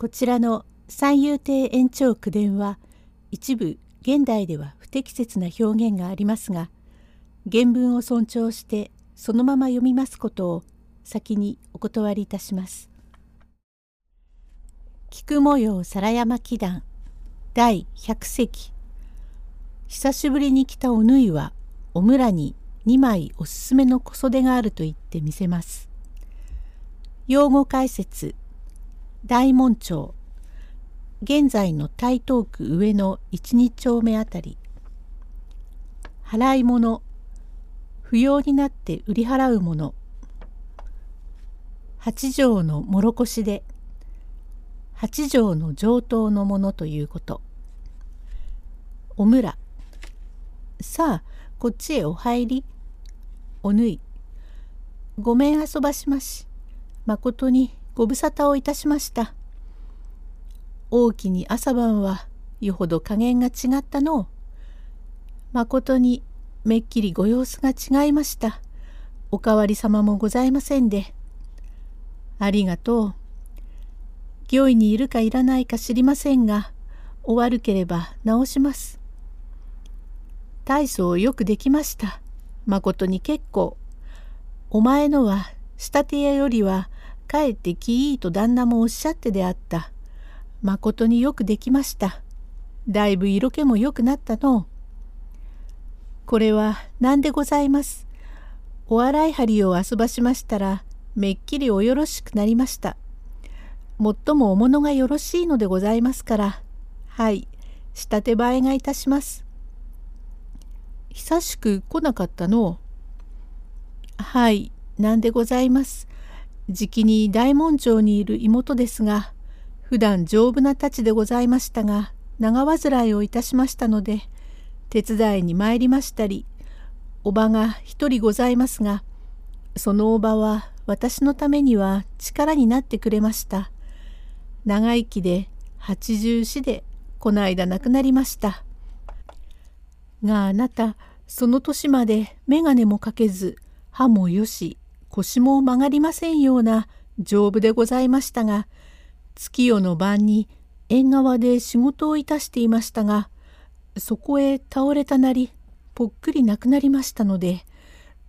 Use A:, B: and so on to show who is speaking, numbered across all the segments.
A: こちらの三遊亭延長九伝は一部現代では不適切な表現がありますが原文を尊重してそのまま読みますことを先にお断りいたします。菊模様皿山祈願第100席久しぶりに来たお縫いはお村に2枚おすすめの小袖があると言ってみせます。用語解説大門町。現在の台東区上の一二丁目あたり。払い物。不要になって売り払うもの。八条のもろこしで。八条の上等のものということ。お村さあこっちへお入り。おぬい。ごめん遊ばしましまことにご無沙汰をいたしました。大きに朝晩はよほど加減が違ったのう。まことにめっきりご様子が違いました。おかわり様もございませんで。ありがとう。御意にいるかいらないか知りませんが、お悪ければ直します。大層よくできました。まことに結構。お前のは仕立て屋よりはかえってきいいと旦那もおっしゃってであった。まことによくできました。だいぶ色気も良くなったのこれは何でございます？お洗い針を遊ばしましたら、めっきりおよろしくなりました。もっともお物がよろしいのでございますから、はい、仕立て映えがいたします。久しく来なかったのはい、なんでございます？じきに大門町にいる妹ですが、普段丈夫な太刀でございましたが、長患いをいたしましたので、手伝いに参りましたり、おばが一人ございますが、そのおばは私のためには力になってくれました。長生きで八十四でこの間亡くなりました。があなた、その年まで眼鏡もかけず、歯もよし、腰も曲がりませんような丈夫でございましたが月夜の晩に縁側で仕事をいたしていましたがそこへ倒れたなりぽっくり亡くなりましたので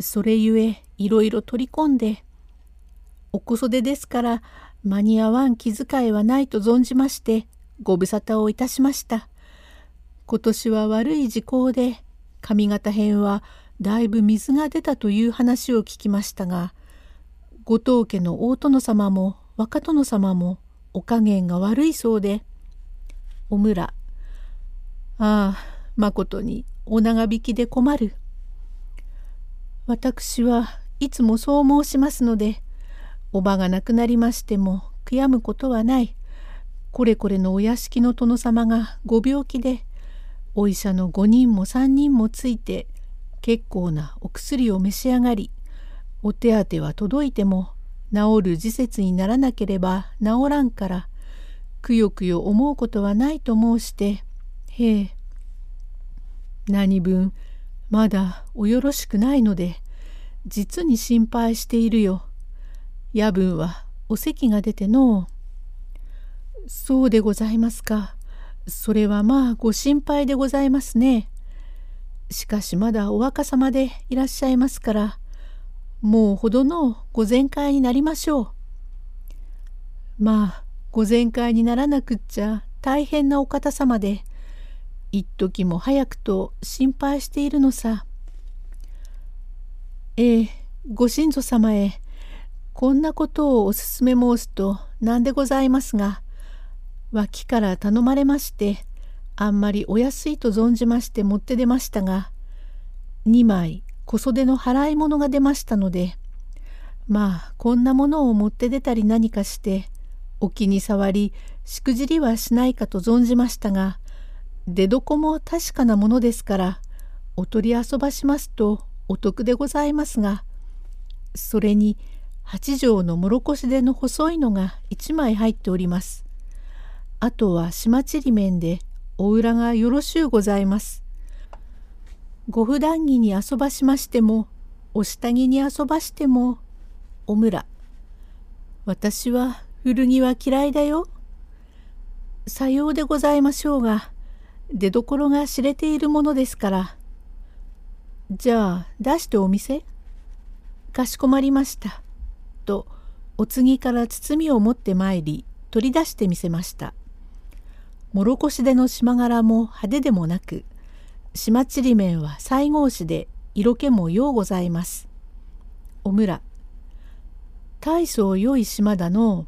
A: それゆえいろいろ取り込んでお小袖ですから間に合わん気遣いはないと存じましてご無沙汰をいたしました。今年は悪い時効で上方編はだいぶ水が出たという話を聞きましたが後藤家の大殿様も若殿様もお加減が悪いそうで「お村ああまことにお長引きで困る」私はいつもそう申しますのでおばが亡くなりましても悔やむことはない。これこれのお屋敷の殿様がご病気でお医者の5人も3人もついて結構なお薬を召し上がりお手当は届いても治る時節にならなければ治らんからくよくよ思うことはないと申してへえ何分まだおよろしくないので実に心配しているよ。夜分はお席が出てのそうでございますか。それはまあご心配でございますね。しかしまだお若さまでいらっしゃいますから、もうほどのご全会になりましょう。まあ、ご全会にならなくっちゃ大変なお方様で、一時も早くと心配しているのさ。ええ、ご親祖様へ、こんなことをお勧め申すと何でございますが、脇から頼まれまして、あんまりお安いと存じまして持って出ましたが2枚小袖の払い物が出ましたのでまあこんなものを持って出たり何かしてお気に障りしくじりはしないかと存じましたが出どこも確かなものですからお取り遊ばしますとお得でございますがそれに八畳のもろこしでの細いのが1枚入っております。あとは島ちりめんでお裏がよろしゅうございます。ご普段着に遊ばしましても、お下着に遊ばしても、お村。私は古着は嫌いだよ。さようでございましょうが出どころが知れているものですからじゃあ出してお店かしこまりました」とお次から包みを持ってまいり取り出してみせました。もろこしでの島柄も派手でもなく島ちりめんは西郷紙で色気もようございます。おむら大層良い島だの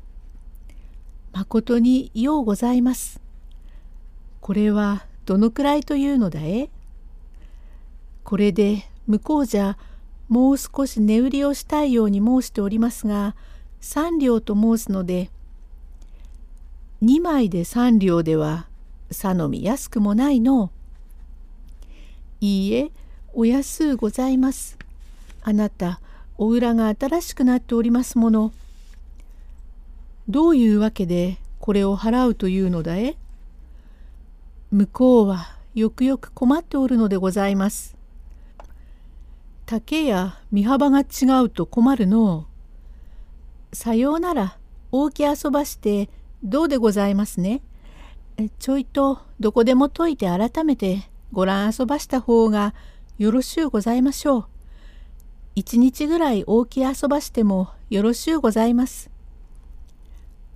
A: まことにようございます。これはどのくらいというのだえ？これで向こうじゃもう少し値売りをしたいように申しておりますが三両と申すので2枚で3両ではさのみ安くもないの。いいえお安うございます。あなたお裏が新しくなっておりますもの。どういうわけでこれを払うというのだえ？向こうはよくよく困っておるのでございます。丈や身幅が違うと困るの。さようなら大き遊ばしてどうでございますね？ちょいとどこでも解いて改めてご覧遊ばした方がよろしゅうございましょう。一日ぐらい大きい遊ばしてもよろしゅうございます。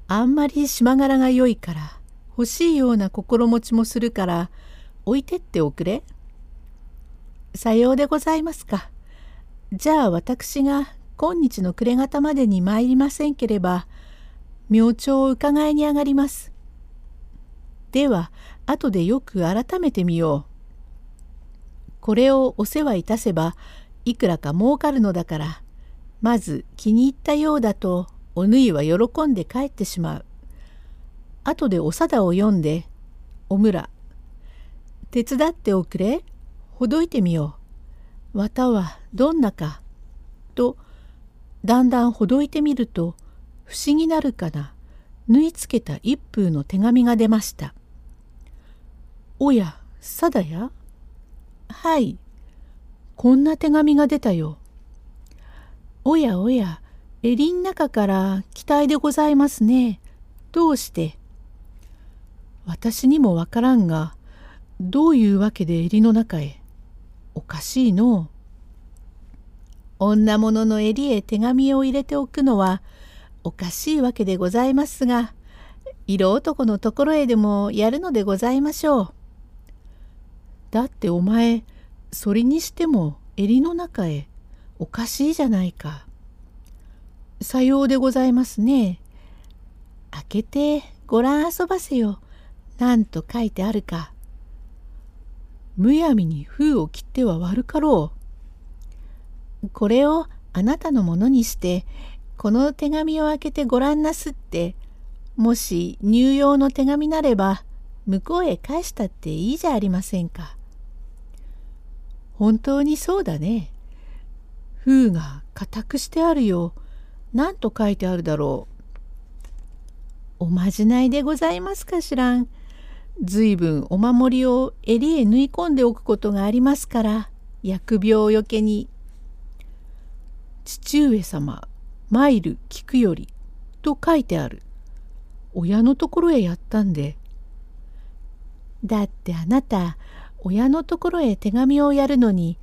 A: あんまり島柄が良いから欲しいような心持ちもするから置いてっておくれ。さようでございますか。じゃあ私が今日の暮れ方までに参りませんければ明朝を伺いに上がります。では後でよく改めてみよう。これをお世話いたせばいくらか儲かるのだからまず気に入ったようだとお縫いは喜んで帰ってしまう。後でお貞を読んで「おむら手伝っておくれほどいてみよう。綿はどんなか」とだんだんほどいてみると不思議なるかな？縫い付けた一封の手紙が出ました。おや、さだや？はい、こんな手紙が出たよ。おやおや、襟ん中から期待でございますね。どうして？私にもわからんが、どういうわけで襟の中へ？おかしいの。女物の襟へ手紙を入れておくのは、おかしいわけでございますが色男のところへでもやるのでございましょう。だってお前それにしても襟の中へおかしいじゃないか。さようでございますね。開けてご覧遊ばせよ。なんと書いてあるか。むやみに封を切っては悪かろう。これをあなたのものにしてこの手紙を開けてごらんなすってもし入用の手紙なれば向こうへ返したっていいじゃありませんか。本当にそうだね。封が固くしてあるよ。何と書いてあるだろう。おまじないでございますかしらん。ずいぶんお守りを襟へ縫い込んでおくことがありますから疫病よけに。父上様マイル聞くよりと書いてある。親のところへやったんで。だってあなた、親のところへ手紙をやるのに、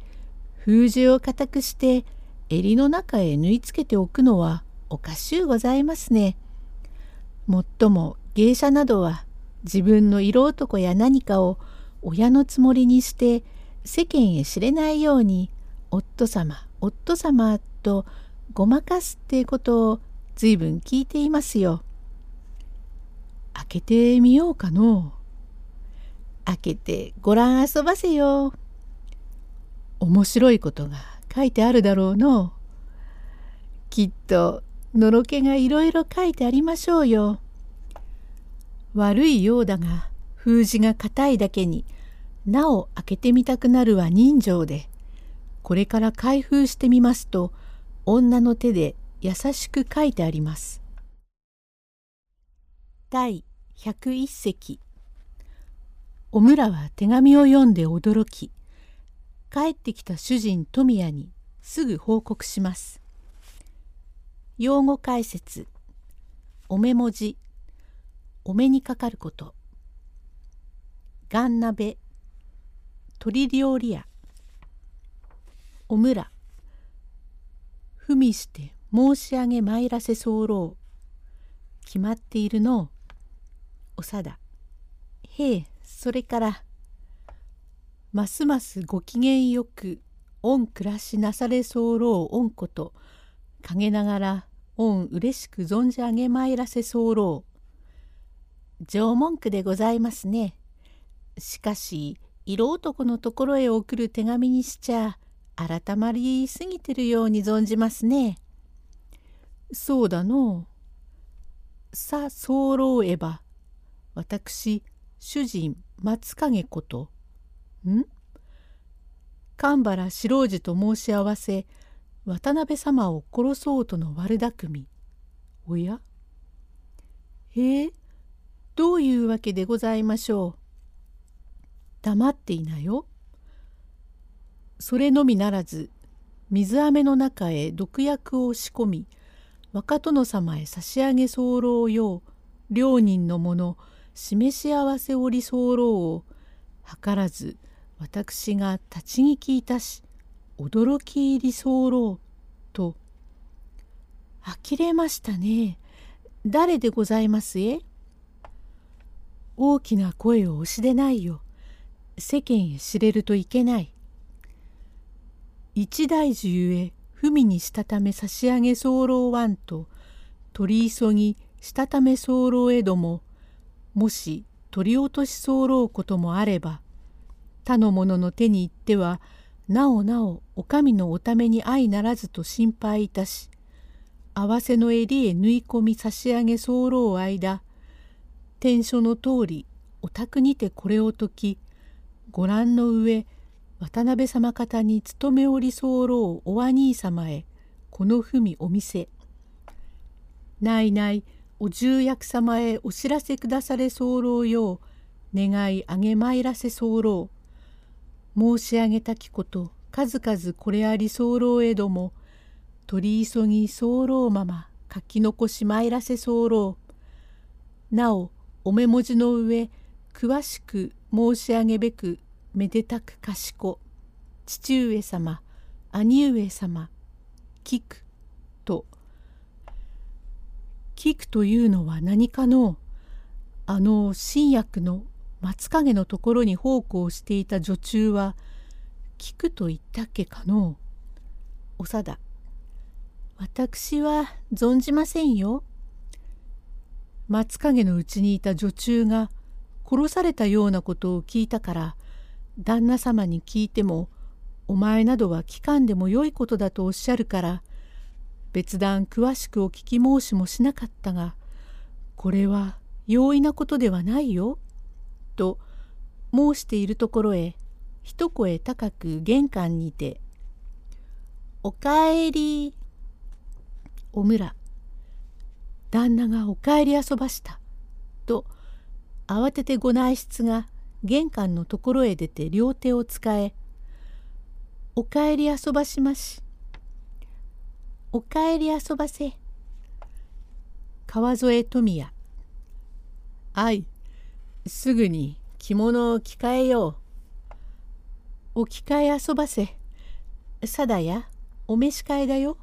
A: 封じを固くして襟の中へ縫い付けておくのはおかしゅうございますね。もっとも芸者などは自分の色男や何かを親のつもりにして世間へ知れないように夫様夫様とごまかすってことを随分聞いていますよ。開けてみようかの。開けてごらん遊ばせよ。面白いことが書いてあるだろうの。きっとのろけがいろいろ書いてありましょうよ。悪いようだが封じが硬いだけになお開けてみたくなるは人情でこれから開封してみますと女の手で優しく書いてあります。第101席。おむらは手紙を読んで驚き帰ってきた主人富谷にすぐ報告します。用語解説。お目文字。お目にかかること。ガン鍋。鶏料理屋。おむら。ふみして申し上げ参らせ候。決まっているの。おさだへえそれからますますご機嫌よく御暮らしなされ候。御こと陰ながら御うれしく存じ上げ参らせ候。縄文句でございますね。しかし色男のところへ送る手紙にしちゃ改まりすぎてるように存じますね。そうだの。さ候えば私主人松影こと。ん？神原四郎次と申し合わせ渡辺様を殺そうとの悪巧み。おや？へえどういうわけでございましょう？黙っていなよ。それのみならず水飴の中へ毒薬を仕込み若殿様へ差し上げ候よう両人のもの示し合わせおり候を図らず私が立ち聞きいたし驚き入り候と「呆れましたね誰でございますえ?」大きな声を押しでないよ。世間へ知れるといけない。一大樹ゆえ文にしたため差し上げ候わんと取り急ぎしたため候へどももし取り落とし候こともあれば他の者の手に行ってはなおなおお上のおために相ならずと心配いたし合わせの襟へ縫い込み差し上げ候間天書の通りお宅にてこれを解きご覧の上渡辺様方に勤めおり候お兄様へこの文お見せ。ないないお重役様へお知らせくだされ候よう願いあげまいらせ候申し上げたきこと数々これあり候へども取り急ぎ候まま書き残しまいらせ候なおお目文字の上詳しく申し上げべくめでたく賢父上様兄上様聞く。と。聞くというのは何かのあの新薬の松影のところに奉公していた女中は聞くと言ったっけかの。長田私は存じませんよ。松影のうちにいた女中が殺されたようなことを聞いたから旦那様に聞いてもお前などは聞かんでもよいことだとおっしゃるから別段詳しくお聞き申しもしなかったがこれは容易なことではないよ」と申しているところへ一声高く玄関にて「おかえり」おむら旦那がお帰り遊ばしたと慌ててご内室が玄関のところへ出て両手を使え「おかえり遊ばしまし」「おかえり遊ばせ」川添富也あいすぐに着物を着替えよう。お着替え遊ばせ。さだや、お召し替えだよ。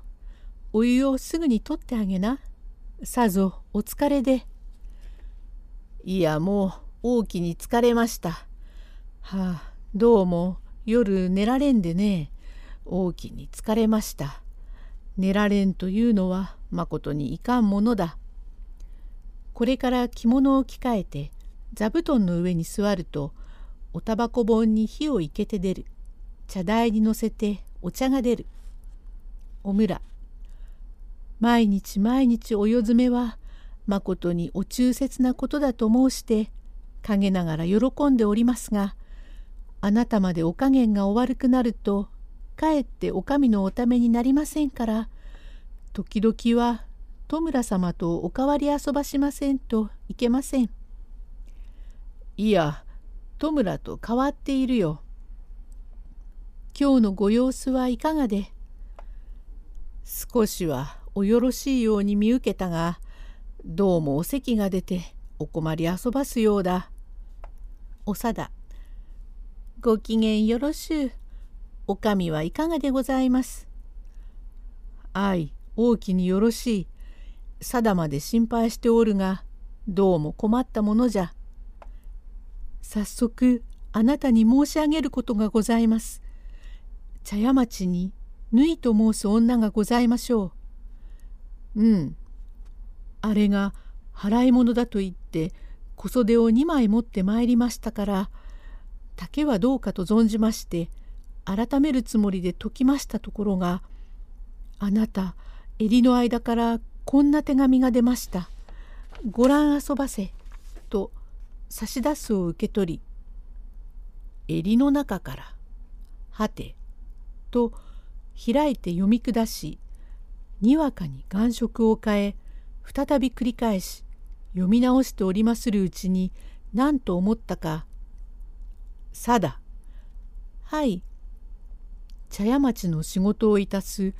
A: お湯をすぐに取ってあげな。さぞお疲れで。いやもう大きに疲れました。はあどうも夜寝られんでね大きに疲れました。寝られんというのはまことにいかんものだ。これから着物を着替えて座布団の上に座るとおたばこ本に火をいけて出る。茶台に乗せてお茶が出る。おむら。毎日毎日およ詰めはまことにお忠切なことだと申して陰ながら喜んでおりますがあなたまでお加減がお悪くなるとかえってお上のおためになりませんから時々は戸村様とお代わり遊ばしませんといけません。いや戸村と変わっているよ。今日のご様子はいかがで？少しはおよろしいように見受けたがどうもお咳が出てお困り遊ばすようだ。おさだご機嫌よろしゅう。お上はいかがでございます？
B: 愛、大きによろしい。定まで心配しておるが、どうも困ったものじゃ。
A: 早速、あなたに申し上げることがございます。茶屋町に、ぬいと申す女がございましょ
B: う。うん。あれが払い物だと言って小袖を2枚持ってまいりましたから竹はどうかと存じまして改めるつもりで解きましたところがあなた襟の間からこんな手紙が出ました。ご覧遊ばせ」と差し出すを受け取り襟の中から「はて」と開いて読み下しにわかに眼色を変え再び繰り返し読み直しておりまするうちに何と思ったか「さだ」「はい」茶屋町の仕事をいたす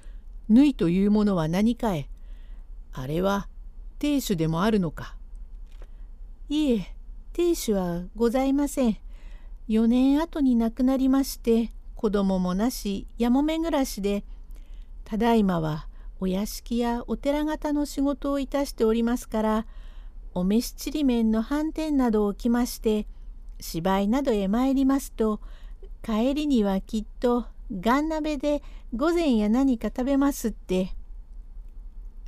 B: 縫いというものは何かえあれは亭主でもあるのか。
A: いえ亭主はございません。4年後に亡くなりまして子供もなしやもめ暮らしでただいまはお屋敷やお寺方の仕事をいたしておりますからお召しちりめんの飯店などを来まして芝居などへ参りますと帰りにはきっとガン鍋で午前や何か食べますって。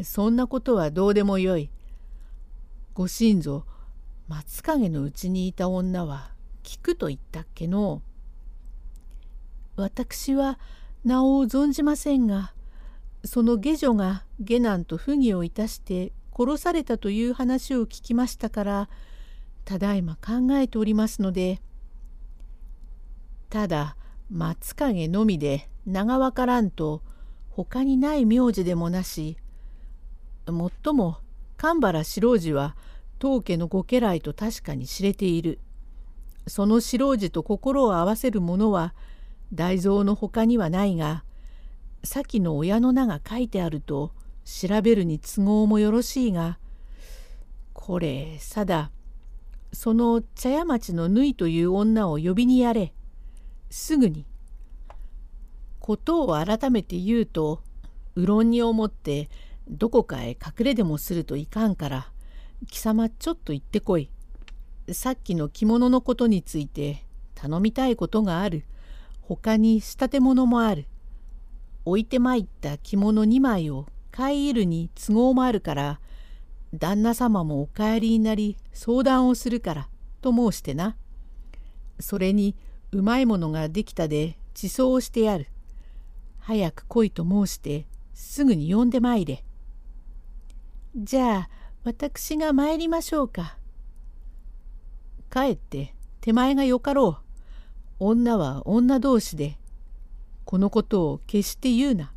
B: そんなことはどうでもよい。ご親族松影のうちにいた女は聞くと言ったっけの
A: 私は名を存じませんがその下女が下男と不義をいたして殺されたという話を聞きましたからただいま考えておりますので
B: ただ松影のみで名がわからんと他にない名字でもなしもっとも神原四郎次は当家のご家来と確かに知れている。その四郎次と心を合わせる者は大蔵の他にはないが先の親の名が書いてあると調べるに都合もよろしいがこれさだその茶屋町の縫いという女を呼びにやれすぐに。ことを改めて言うとうろんに思ってどこかへ隠れでもするといかんから貴様ちょっと行ってこい。さっきの着物のことについて頼みたいことがある。他に仕立て物もある。置いてまいった着物2枚を買入るに都合もあるから旦那様もお帰りになり相談をするからと申してな。それにうまいものができたで地層をしてやる。早く来いと申してすぐに呼んでまいれ。
A: じゃあ私が参りましょうか。
B: かえって手前がよかろう。女は女同士で。このことを決して言うな。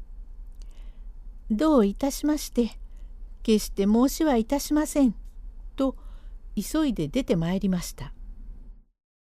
A: どういたしまして、決して申しはいたしません。と急いで出てまいりました。